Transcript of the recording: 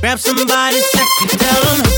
Grab somebody sexy, tell them.